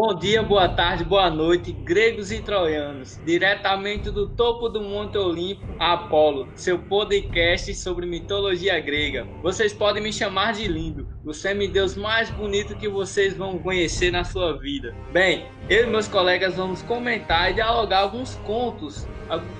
Bom dia, boa tarde, boa noite, gregos e troianos. Diretamente do topo do Monte Olimpo, Apolo, seu podcast sobre mitologia grega. Vocês podem me chamar de lindo, o semideus mais bonito que vocês vão conhecer na sua vida. Bem, eu e meus colegas vamos comentar e dialogar alguns contos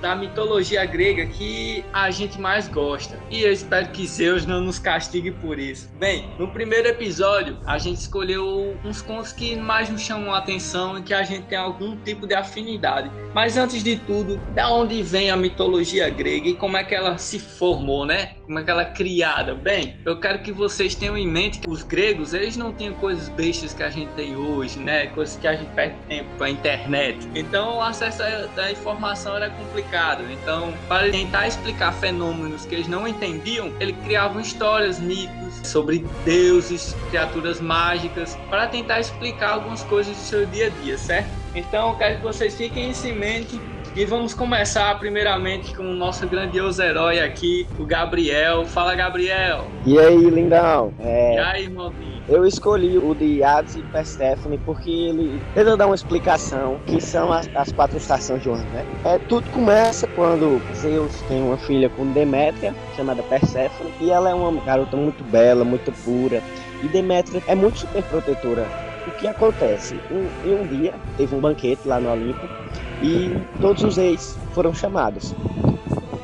da mitologia grega que a gente mais gosta. E eu espero que Zeus não nos castigue por isso. Bem, no primeiro episódio a gente escolheu uns contos que mais nos chamam a atenção e que a gente tem algum tipo de afinidade. Mas antes de tudo, da onde vem a mitologia grega e como é que ela se formou, né? Como é que ela é criada? Bem, eu quero que vocês tenham em mente os gregos, eles não tinham coisas bestas que a gente tem hoje, né? Coisas que a gente perde tempo com a internet. Então o acesso à informação era complicado. Então, para tentar explicar fenômenos que eles não entendiam, ele criavam histórias, mitos sobre deuses, criaturas mágicas, para tentar explicar algumas coisas do seu dia a dia, certo? Então, quero que vocês fiquem em mente e vamos começar primeiramente com o nosso grandioso herói aqui, o Gabriel. Fala, Gabriel! E aí, lindão? É... E aí, irmãozinho? Eu escolhi o de Hades e Persephone porque ele tenta dar uma explicação que são as, as, quatro estações de ano, né? É, tudo começa quando Zeus tem uma filha com Demétria, chamada Persephone, e ela é uma garota muito bela, muito pura. E Demétria é muito super protetora. O que acontece? Um, em um dia, teve um banquete lá no Olimpo, e todos os reis foram chamados.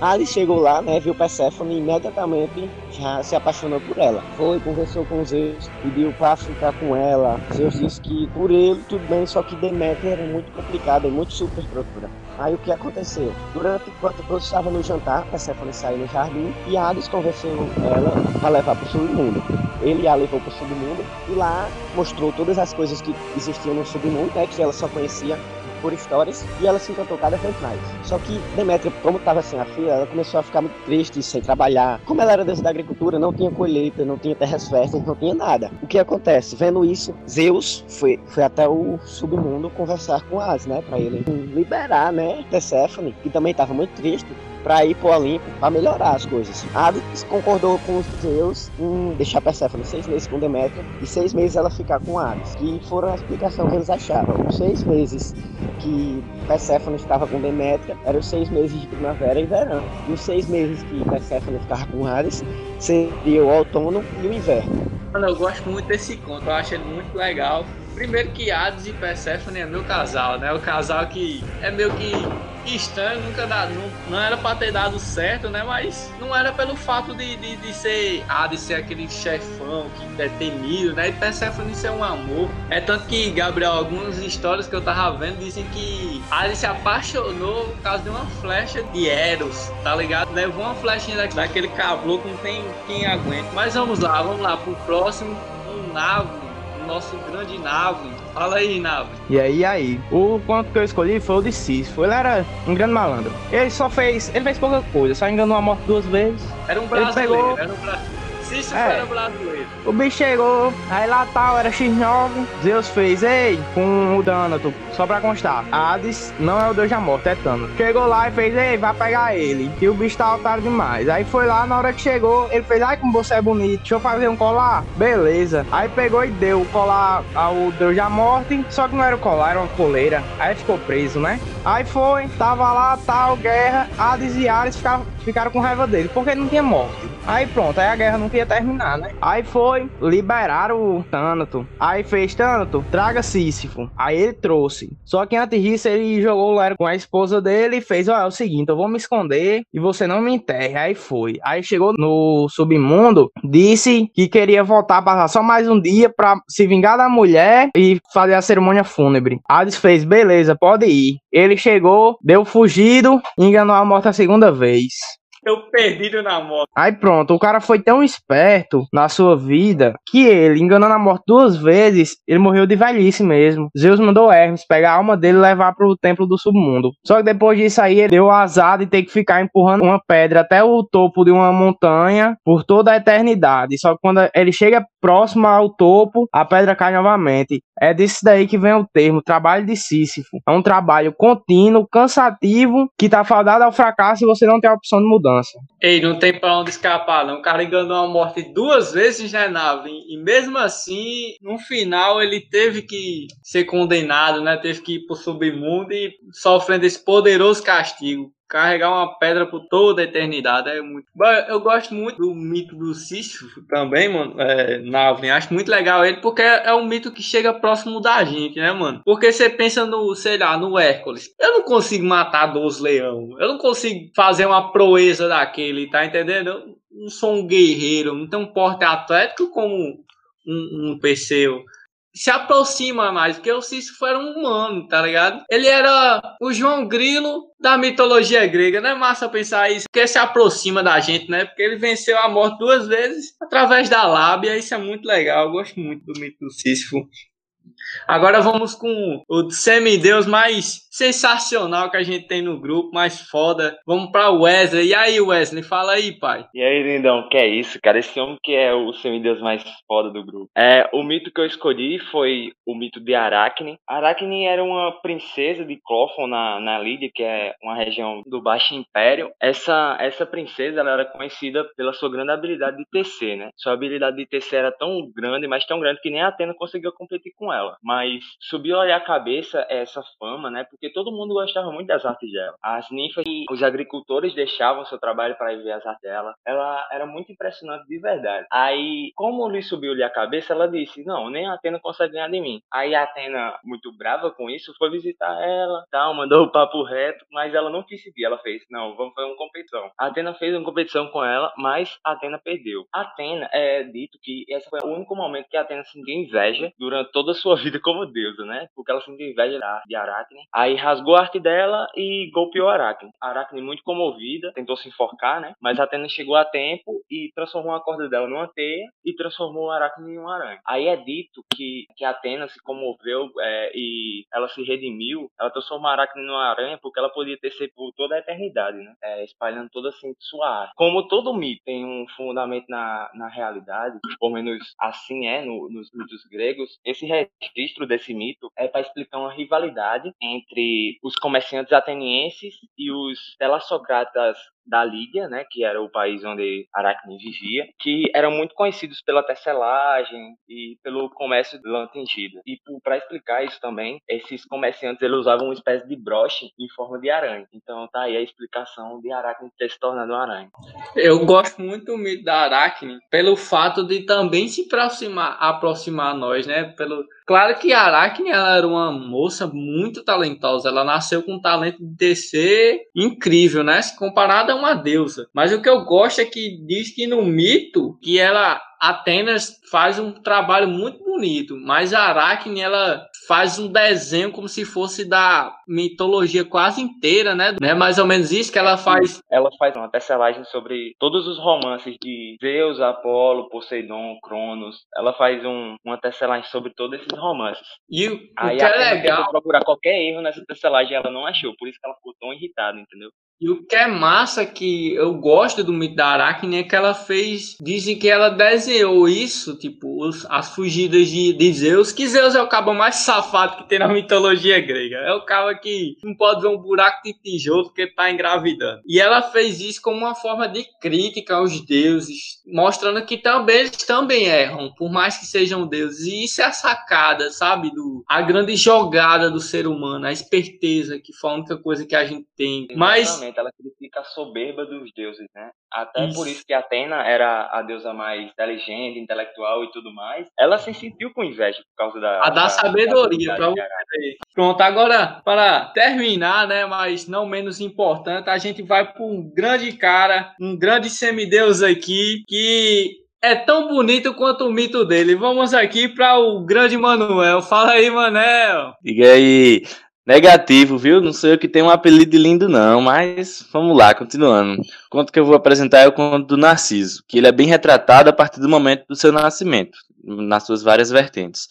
Ali chegou lá, né, viu Persephone e imediatamente já se apaixonou por ela. Foi, conversou com Zeus, pediu para ficar com ela. Zeus disse que por ele tudo bem, só que Deméter era muito complicada e muito super procura. Aí o que aconteceu? Durante enquanto todos estavam no jantar, Persephone saiu no jardim e Hades convenceu ela para levar para o submundo. Ele a levou para o submundo e lá mostrou todas as coisas que existiam no submundo, né, que ela só conhecia por histórias e ela se encantou cada vez mais. Só que Demétria, como estava sem a filha, ela começou a ficar muito triste, sem trabalhar. Como ela era deusa da agricultura, não tinha colheita, não tinha terras férteis, não tinha nada. O que acontece? Vendo isso, Zeus foi, foi até o submundo conversar com Hades, né, para ele liberar, né, Perséfone, que também estava muito triste para ir pro Olimpo para melhorar as coisas. Hades concordou com os Zeus em deixar Persephone seis meses com Deméter e seis meses ela ficar com Hades, que foram a explicação que eles acharam. Os seis meses que Persephone estava com Deméter eram seis meses de primavera e verão. E os seis meses que Persephone ficava com Hades seria o outono e o inverno. Mano, eu gosto muito desse conto, eu acho ele muito legal. Primeiro que Hades e Persephone é meu casal, né? O casal que é meio que estranho, nunca dá, não, não era pra ter dado certo, né? Mas não era pelo fato de, de, de ser Hades ser aquele chefão que é temido, né? E Persephone ser um amor. É tanto que, Gabriel, algumas histórias que eu tava vendo dizem que Hades se apaixonou por causa de uma flecha de Eros, tá ligado? Levou uma flechinha daquele caboclo que não tem quem aguente. Mas vamos lá, vamos lá pro próximo. Um navo nosso grande Nave. Fala aí, Nave. E aí, aí? O ponto que eu escolhi foi o de Sísifo. Ele era um grande malandro. Ele só fez. Ele fez pouca coisa, só enganou a morte duas vezes. Era um brasileiro, pegou... era um brasileiro. Cícero é. brasileiro. O bicho chegou, aí lá tal, era X9. Zeus fez, ei, com o Danato, só pra constar. Hades não é o deus da morte, é Thanos. Chegou lá e fez, ei, vai pegar ele. E o bicho tá otário demais. Aí foi lá, na hora que chegou, ele fez, ai, como você é bonito, deixa eu fazer um colar. Beleza. Aí pegou e deu o colar ao deus da morte, só que não era o colar, era uma coleira. Aí ficou preso, né? Aí foi, tava lá, tal, guerra. Hades e Ares ficaram, ficaram com raiva dele, porque não tinha morte. Aí pronto, aí a guerra não ia terminar, né? Aí foi, liberaram o Tânato. Aí fez Tânato, traga Sísifo. Aí ele trouxe. Só que antes disso, ele jogou lá com a esposa dele e fez: Ó, é o seguinte, eu vou me esconder e você não me enterre. Aí foi. Aí chegou no submundo, disse que queria voltar, passar só mais um dia pra se vingar da mulher e fazer a cerimônia fúnebre. Hades fez: beleza, pode ir. Ele chegou, deu fugido, enganou a morte a segunda vez. Eu perdido na morte. Aí pronto, o cara foi tão esperto na sua vida que ele, enganando a morte duas vezes, ele morreu de velhice mesmo. Zeus mandou Hermes pegar a alma dele e levar pro templo do submundo. Só que depois disso aí, ele deu azar de ter que ficar empurrando uma pedra até o topo de uma montanha por toda a eternidade. Só que quando ele chega próximo ao topo, a pedra cai novamente. É disso daí que vem o termo trabalho de Sísifo. É um trabalho contínuo, cansativo, que tá fadado ao fracasso e você não tem a opção de mudança. Mudança. Ei, não tem pra onde escapar, não. O cara enganou a morte duas vezes na nave. E mesmo assim, no final, ele teve que ser condenado, né? Teve que ir pro submundo e sofrendo esse poderoso castigo carregar uma pedra por toda a eternidade. É muito. Eu gosto muito do mito do Sísifo também, mano. É, Navlin. Acho muito legal ele porque é um mito que chega próximo da gente, né, mano? Porque você pensa no, sei lá, no Hércules. Eu não consigo matar 12 leão. Eu não consigo fazer uma proeza daquele, tá entendendo? Eu não sou um guerreiro, não tenho um porte atlético como um, um Perseu se aproxima mais, porque o Sísifo era um humano, tá ligado? Ele era o João Grilo da mitologia grega, não é massa pensar isso, porque se aproxima da gente, né? Porque ele venceu a morte duas vezes através da lábia, isso é muito legal, eu gosto muito do mito do Sísifo. Agora vamos com o semideus mais sensacional que a gente tem no grupo, mais foda. Vamos pra Wesley. E aí, Wesley, fala aí, pai. E aí, lindão, que é isso, cara? Esse homem que é o semideus mais foda do grupo. É, o mito que eu escolhi foi o mito de Aracne. Aracne era uma princesa de Clófon na, na Lídia, que é uma região do Baixo Império. Essa, essa princesa ela era conhecida pela sua grande habilidade de tecer, né? Sua habilidade de tecer era tão grande, mas tão grande que nem a Atena conseguiu competir com ela. Mas subiu a cabeça essa fama, né? Porque todo mundo gostava muito das artes dela. As ninfas e os agricultores deixavam seu trabalho para ir ver as artes dela. Ela era muito impressionante de verdade. Aí, como lhe subiu-lhe a cabeça, ela disse: Não, nem a Atena consegue ganhar de mim. Aí a Atena, muito brava com isso, foi visitar ela, tal, mandou o papo reto, mas ela não quis seguir. Ela fez: Não, vamos fazer uma competição. A Atena fez uma competição com ela, mas a Atena perdeu. A Atena é dito que esse foi o único momento que a Atena sentiu inveja durante toda a sua vida como deusa, né? Porque ela sentiu inveja de Aracne. Aí rasgou a arte dela e golpeou Aracne. Aracne, muito comovida, tentou se enforcar, né? Mas Atena chegou a tempo e transformou a corda dela numa teia e transformou Aracne em uma aranha. Aí é dito que, que Atena se comoveu é, e ela se redimiu. Ela transformou Aracne numa aranha porque ela podia tecer por toda a eternidade, né? É, espalhando toda assim sua arte. Como todo mito tem um fundamento na, na realidade, pelo menos assim é no, nos mitos gregos, esse registro desse mito é para explicar uma rivalidade entre os comerciantes atenienses e os telassocratas da Lídia, né, que era o país onde Aracne vivia, que eram muito conhecidos pela tecelagem e pelo comércio de lã tingida. E para explicar isso também, esses comerciantes eles usavam uma espécie de broche em forma de aranha. Então tá aí a explicação de Aracne ter se tornado aranha. Eu gosto muito do mito da Aracne pelo fato de também se aproximar, aproximar a nós, né? Pelo Claro que a Aracne ela era uma moça muito talentosa. Ela nasceu com um talento de tecer incrível, né? Se comparada a uma deusa. Mas o que eu gosto é que diz que no mito que ela Atenas faz um trabalho muito bonito, mas a Aracne ela faz um desenho como se fosse da mitologia quase inteira, né? É mais ou menos isso que ela faz. Ela faz uma tecelagem sobre todos os romances de Zeus, Apolo, Poseidon, Cronos. Ela faz um, uma tecelagem sobre todos esses romances. E o, Aí o que é legal. procurar qualquer erro nessa tecelagem, ela não achou, por isso que ela ficou tão irritada, entendeu? E o que é massa que eu gosto do mito da Aracne é que ela fez. Dizem que ela desenhou isso, tipo, os, as fugidas de, de, Zeus. Que Zeus é o cabo mais safado que tem na mitologia grega. É o cabo que não pode ver um buraco de tijolo porque tá engravidando. E ela fez isso como uma forma de crítica aos deuses, mostrando que também eles também erram, por mais que sejam deuses. E isso é a sacada, sabe? Do, a grande jogada do ser humano, a esperteza, que foi a única coisa que a gente tem. Mas ela critica a soberba dos deuses, né? Até isso. por isso que Atena era a deusa mais inteligente, intelectual e tudo mais. Ela se sentiu com inveja por causa da. A da, da sabedoria, pra você. Pronto, agora, para terminar, né? Mas não menos importante, a gente vai para um grande cara, um grande semideus aqui, que é tão bonito quanto o mito dele. Vamos aqui para o grande Manuel. Fala aí, Manel. Diga aí. Negativo, viu? Não sei o que tem um apelido lindo, não, mas vamos lá, continuando. O conto que eu vou apresentar é o conto do Narciso, que ele é bem retratado a partir do momento do seu nascimento, nas suas várias vertentes.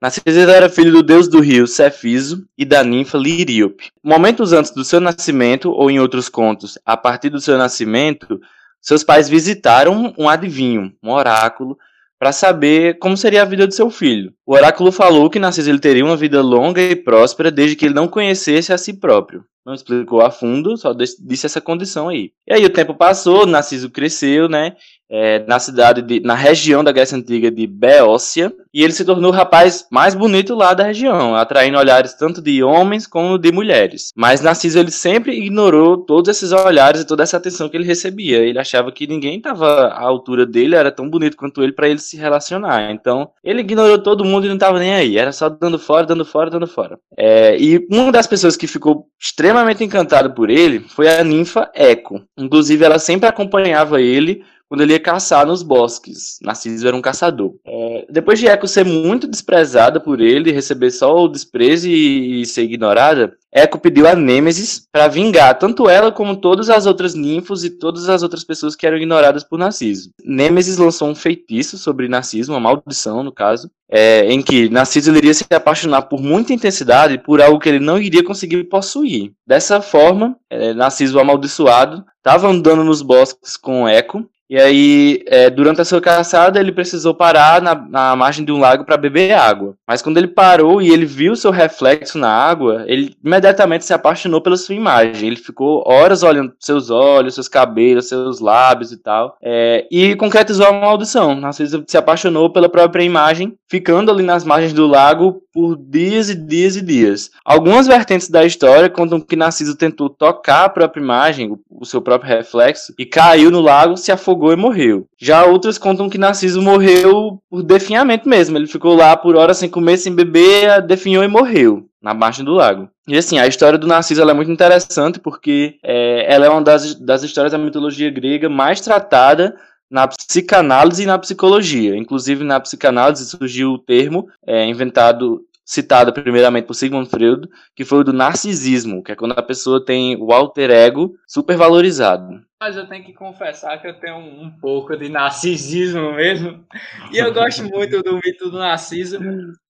Narciso era filho do deus do rio Cefiso e da ninfa Liríope. Momentos antes do seu nascimento, ou em outros contos, a partir do seu nascimento, seus pais visitaram um adivinho, um oráculo, para saber como seria a vida de seu filho. O oráculo falou que Narciso ele teria uma vida longa e próspera desde que ele não conhecesse a si próprio. Não explicou a fundo, só disse essa condição aí. E aí o tempo passou, Narciso cresceu, né? é, na cidade, de, na região da Grécia Antiga de Beócia, e ele se tornou o rapaz mais bonito lá da região, atraindo olhares tanto de homens como de mulheres. Mas Narciso ele sempre ignorou todos esses olhares e toda essa atenção que ele recebia. Ele achava que ninguém estava à altura dele, era tão bonito quanto ele para ele se relacionar. Então ele ignorou todo mundo e não estava nem aí, era só dando fora, dando fora, dando fora. É, e uma das pessoas que ficou extremamente encantada por ele foi a ninfa Eco. Inclusive ela sempre acompanhava ele quando ele ia caçar nos bosques. Narciso era um caçador. É, depois de Eco ser muito desprezada por ele, receber só o desprezo e, e ser ignorada, Eco pediu a Nêmesis para vingar tanto ela como todas as outras ninfos e todas as outras pessoas que eram ignoradas por Narciso. Nêmesis lançou um feitiço sobre Narciso, uma maldição no caso, é, em que Narciso iria se apaixonar por muita intensidade por algo que ele não iria conseguir possuir. Dessa forma, é, Narciso amaldiçoado estava andando nos bosques com Eco e aí, é, durante a sua caçada, ele precisou parar na, na margem de um lago para beber água. Mas quando ele parou e ele viu seu reflexo na água, ele imediatamente se apaixonou pela sua imagem. Ele ficou horas olhando seus olhos, seus cabelos, seus lábios e tal. É, e concretizou a maldição. Narciso se apaixonou pela própria imagem, ficando ali nas margens do lago por dias e dias e dias. Algumas vertentes da história contam que Narciso tentou tocar a própria imagem, o, o seu próprio reflexo, e caiu no lago, se afogou afogou e morreu. Já outras contam que Narciso morreu por definhamento mesmo. Ele ficou lá por horas sem comer, sem beber, definhou e morreu na margem do lago. E assim, a história do Narciso é muito interessante porque é, ela é uma das, das histórias da mitologia grega mais tratada na psicanálise e na psicologia. Inclusive, na psicanálise surgiu o termo é, inventado citado primeiramente por Sigmund Freud, que foi o do narcisismo, que é quando a pessoa tem o alter ego supervalorizado. Mas eu tenho que confessar que eu tenho um, pouco de narcisismo mesmo. E eu gosto muito do mito do Narciso.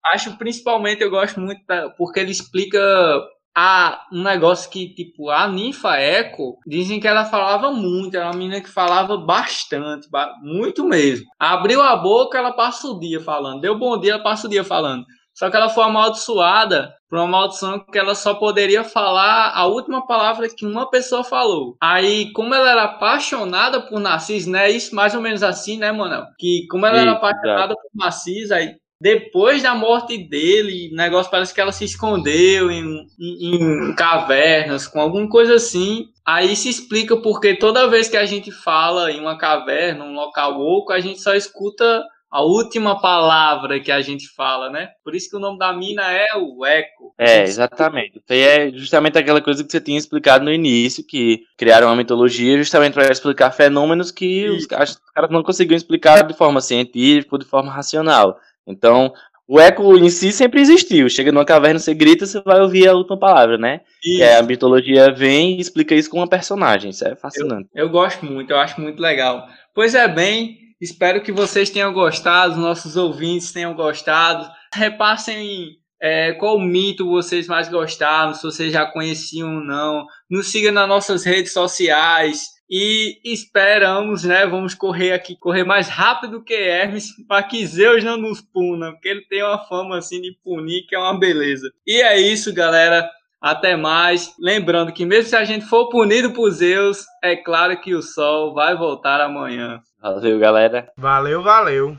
Acho principalmente eu gosto muito da, porque ele explica a, um negócio que, tipo, a ninfa Eco, dizem que ela falava muito, era uma menina que falava bastante, muito mesmo. Abriu a boca, ela passa o dia falando. Deu bom dia, ela passa o dia falando. Só que ela foi amaldiçoada por uma maldição que ela só poderia falar a última palavra que uma pessoa falou. Aí, como ela era apaixonada por Narciso, né? Isso mais ou menos assim, né, Manel? Que como ela era apaixonada por Narciso, aí depois da morte dele, o negócio parece que ela se escondeu em, em, em, cavernas, com alguma coisa assim. Aí se explica porque toda vez que a gente fala em uma caverna, um local oco, a gente só escuta a última palavra que a gente fala, né? Por isso que o nome da mina é o eco. É, exatamente. E é justamente aquela coisa que você tinha explicado no início, que criaram uma mitologia justamente para explicar fenômenos que os caras não conseguiam explicar de forma científica ou de forma racional. Então, o eco em si sempre existiu. Chega numa caverna, você grita, você vai ouvir a última palavra, né? E a mitologia vem e explica isso com uma personagem. Isso é fascinante. Eu, eu gosto muito, eu acho muito legal. Pois é, bem, Espero que vocês tenham gostado, nossos ouvintes tenham gostado. Repassem é, qual mito vocês mais gostaram, se vocês já conheciam ou não. Nos siga nas nossas redes sociais. E esperamos, né? Vamos correr aqui, correr mais rápido que Hermes, para que Zeus não nos puna, porque ele tem uma fama assim de punir, que é uma beleza. E é isso, galera. Até mais. Lembrando que mesmo se a gente for punido por Zeus, é claro que o sol vai voltar amanhã. Valeu, galera. Valeu, valeu.